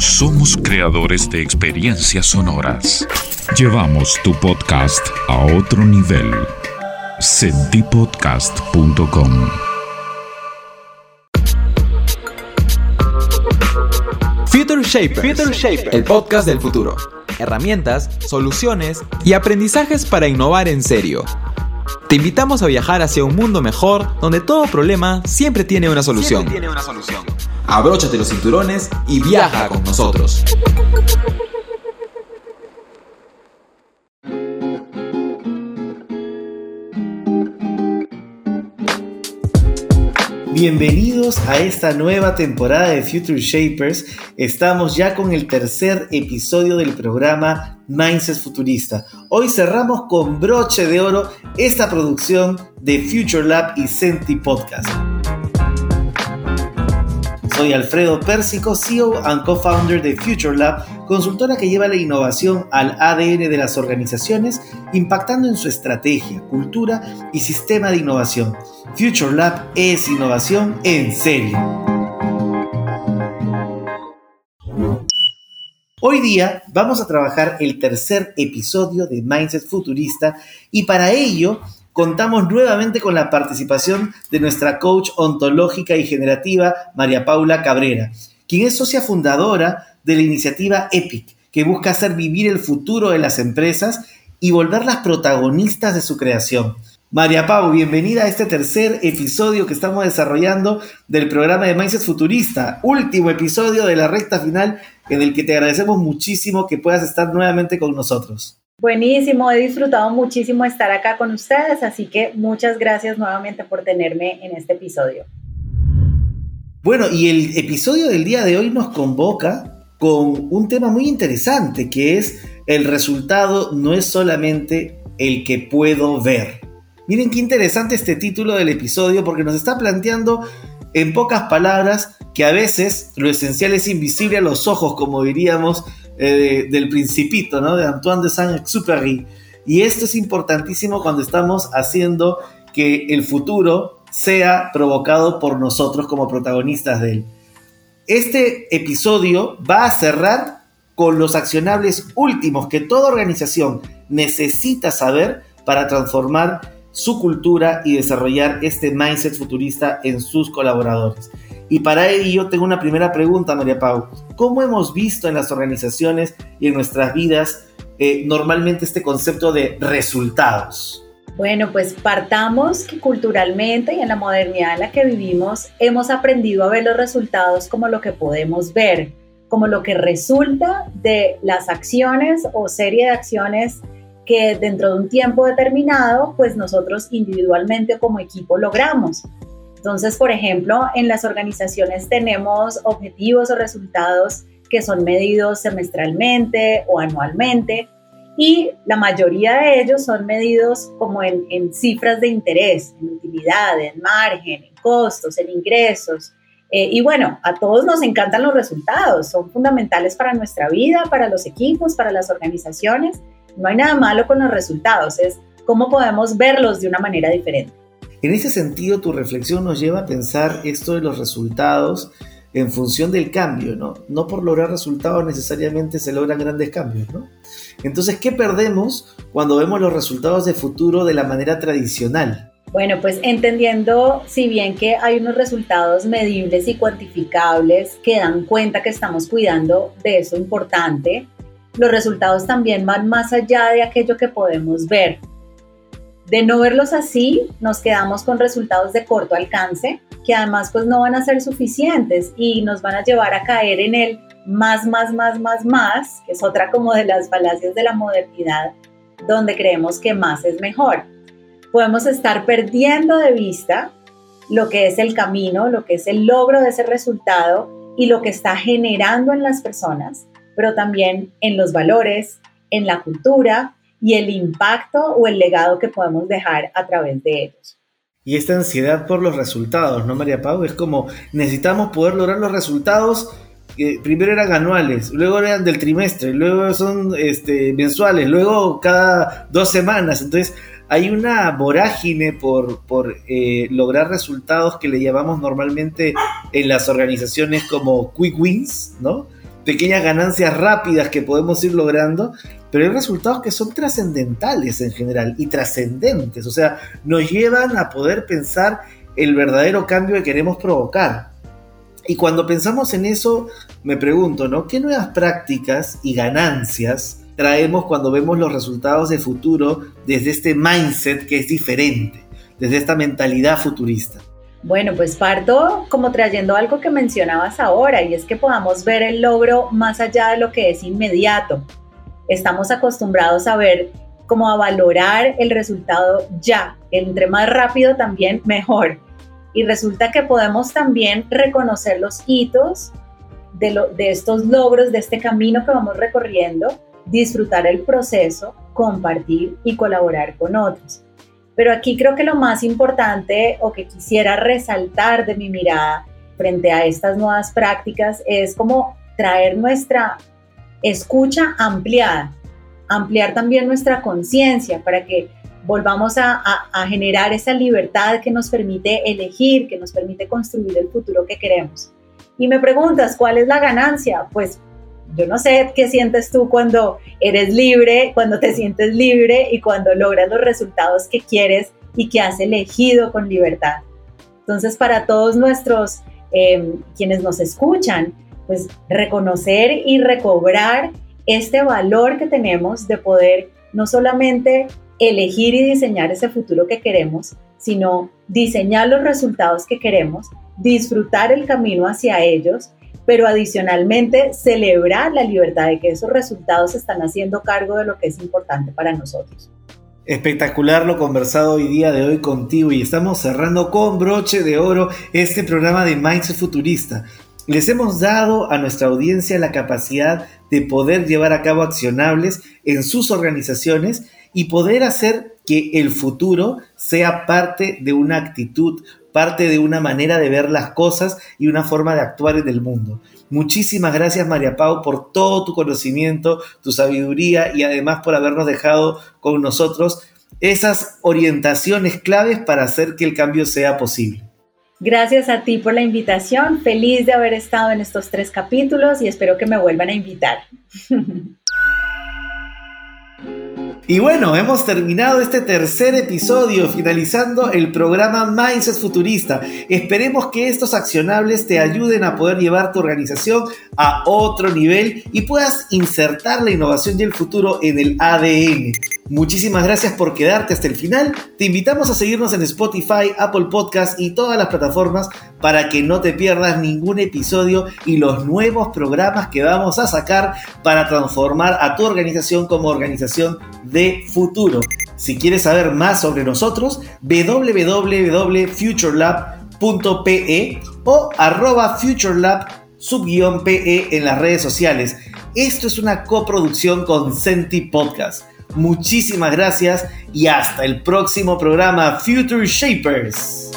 somos creadores de experiencias sonoras. Llevamos tu podcast a otro nivel. Sentipodcast.com Future Shapers, el podcast del futuro. Herramientas, soluciones y aprendizajes para innovar en serio. Te invitamos a viajar hacia un mundo mejor donde todo problema siempre tiene una solución. Tiene una solución. Abróchate los cinturones y viaja con nosotros. Bienvenidos a esta nueva temporada de Future Shapers. Estamos ya con el tercer episodio del programa Mindset Futurista. Hoy cerramos con broche de oro esta producción de Future Lab y Senti Podcast. Soy Alfredo Pérsico, CEO and co-founder de Future Lab, consultora que lleva la innovación al ADN de las organizaciones, impactando en su estrategia, cultura y sistema de innovación. Future Lab es innovación en serio. Hoy día vamos a trabajar el tercer episodio de Mindset Futurista y para ello contamos nuevamente con la participación de nuestra coach ontológica y generativa, María Paula Cabrera, quien es socia fundadora de la iniciativa EPIC, que busca hacer vivir el futuro de las empresas y volverlas protagonistas de su creación. María Pau, bienvenida a este tercer episodio que estamos desarrollando del programa de Mindset Futurista, último episodio de la recta final en el que te agradecemos muchísimo que puedas estar nuevamente con nosotros. Buenísimo, he disfrutado muchísimo estar acá con ustedes, así que muchas gracias nuevamente por tenerme en este episodio. Bueno, y el episodio del día de hoy nos convoca con un tema muy interesante, que es el resultado no es solamente el que puedo ver. Miren qué interesante este título del episodio porque nos está planteando en pocas palabras que a veces lo esencial es invisible a los ojos, como diríamos eh, del Principito, ¿no? De Antoine de Saint-Exupéry. Y esto es importantísimo cuando estamos haciendo que el futuro sea provocado por nosotros como protagonistas de él. Este episodio va a cerrar con los accionables últimos que toda organización necesita saber para transformar su cultura y desarrollar este mindset futurista en sus colaboradores. Y para ello tengo una primera pregunta, María Pau. ¿Cómo hemos visto en las organizaciones y en nuestras vidas eh, normalmente este concepto de resultados? Bueno, pues partamos que culturalmente y en la modernidad en la que vivimos hemos aprendido a ver los resultados como lo que podemos ver, como lo que resulta de las acciones o serie de acciones que dentro de un tiempo determinado, pues nosotros individualmente como equipo logramos. Entonces, por ejemplo, en las organizaciones tenemos objetivos o resultados que son medidos semestralmente o anualmente y la mayoría de ellos son medidos como en, cifras de interés, en utilidad, en margen, en costos, en ingresos. Eh, y bueno, a todos nos encantan los resultados, son fundamentales para nuestra vida, para los equipos, para las organizaciones. No hay nada malo con los resultados, es cómo podemos verlos de una manera diferente. En ese sentido, tu reflexión nos lleva a pensar esto de los resultados en función del cambio, ¿no? No por lograr resultados necesariamente se logran grandes cambios, ¿no? Entonces, ¿qué perdemos cuando vemos los resultados de futuro de la manera tradicional? Bueno, pues entendiendo, si bien que hay unos resultados medibles y cuantificables que dan cuenta que estamos cuidando de eso importante, los resultados también van más allá de aquello que podemos ver. De no verlos así, nos quedamos con resultados de corto alcance, que además pues no van a ser suficientes y nos van a llevar a caer en el más, más, más, más, más, que es otra como de las falacias de la modernidad, donde creemos que más es mejor. Podemos estar perdiendo de vista lo que es el camino, lo que es el logro de ese resultado y lo que está generando en las personas, pero también en los valores, en la cultura y el impacto o el legado que podemos dejar a través de ellos. Y esta ansiedad por los resultados, ¿no, María Pau? Es como necesitamos poder lograr los resultados primero eran anuales, luego eran del trimestre, luego son este, mensuales, luego cada dos semanas. Entonces hay una vorágine por, por eh, lograr resultados que le llamamos normalmente en las organizaciones como quick wins, ¿no? pequeñas ganancias rápidas que podemos ir logrando, pero hay resultados que son trascendentales en general y trascendentes, o sea, nos llevan a poder pensar el verdadero cambio que queremos provocar. Y cuando pensamos en eso, me pregunto, ¿no? ¿Qué nuevas prácticas y ganancias traemos cuando vemos los resultados de futuro desde este mindset que es diferente, desde esta mentalidad futurista? Bueno, pues parto como trayendo algo que mencionabas ahora y es que podamos ver el logro más allá de lo que es inmediato. Estamos acostumbrados a ver como a valorar el resultado ya, entre más rápido también mejor. Y resulta que podemos también reconocer los hitos de, de estos logros, de este camino que vamos recorriendo, disfrutar el proceso, compartir y colaborar con otros. Pero aquí creo que lo más importante o que quisiera resaltar de mi mirada frente a estas nuevas prácticas es como traer nuestra escucha ampliada, ampliar también nuestra conciencia para que volvamos a, generar esa libertad que nos permite elegir, que nos permite construir el futuro que queremos. Y me preguntas, ¿cuál es la ganancia? Pues yo no sé qué sientes tú cuando eres libre, cuando te sientes libre y cuando logras los resultados que quieres y que has elegido con libertad. Entonces, para todos nuestros, em, quienes nos escuchan, pues reconocer y recobrar este valor que tenemos de poder no solamente elegir y diseñar ese futuro que queremos, sino diseñar los resultados que queremos, disfrutar el camino hacia ellos pero adicionalmente celebrar la libertad de que esos resultados están haciendo cargo de lo que es importante para nosotros. Espectacular lo conversado hoy día de hoy contigo y estamos cerrando con broche de oro este programa de Mindset Futurista. Les hemos dado a nuestra audiencia la capacidad de poder llevar a cabo accionables en sus organizaciones y poder hacer que el futuro sea parte de una actitud, parte de una manera de ver las cosas y una forma de actuar en el mundo. Muchísimas gracias María Pau por todo tu conocimiento, tu sabiduría y además por habernos dejado con nosotros esas orientaciones claves para hacer que el cambio sea posible. Gracias a ti por la invitación, feliz de haber estado en estos tres capítulos y espero que me vuelvan a invitar. Y bueno, hemos terminado este tercer episodio, finalizando el programa Mindset Futurista. Esperemos que estos accionables te ayuden a poder llevar tu organización a otro nivel y puedas insertar la innovación y el futuro en el ADN. Muchísimas gracias por quedarte hasta el final. Te invitamos a seguirnos en Spotify, Apple Podcast y todas las plataformas para que no te pierdas ningún episodio y los nuevos programas que vamos a sacar para transformar a tu organización como organización de futuro. Si quieres saber más sobre nosotros, www.futurelab.pe o arroba futurelab pe en las redes sociales. Esto es una coproducción con Senti Podcast. Muchísimas gracias y hasta el próximo programa Future Shapers.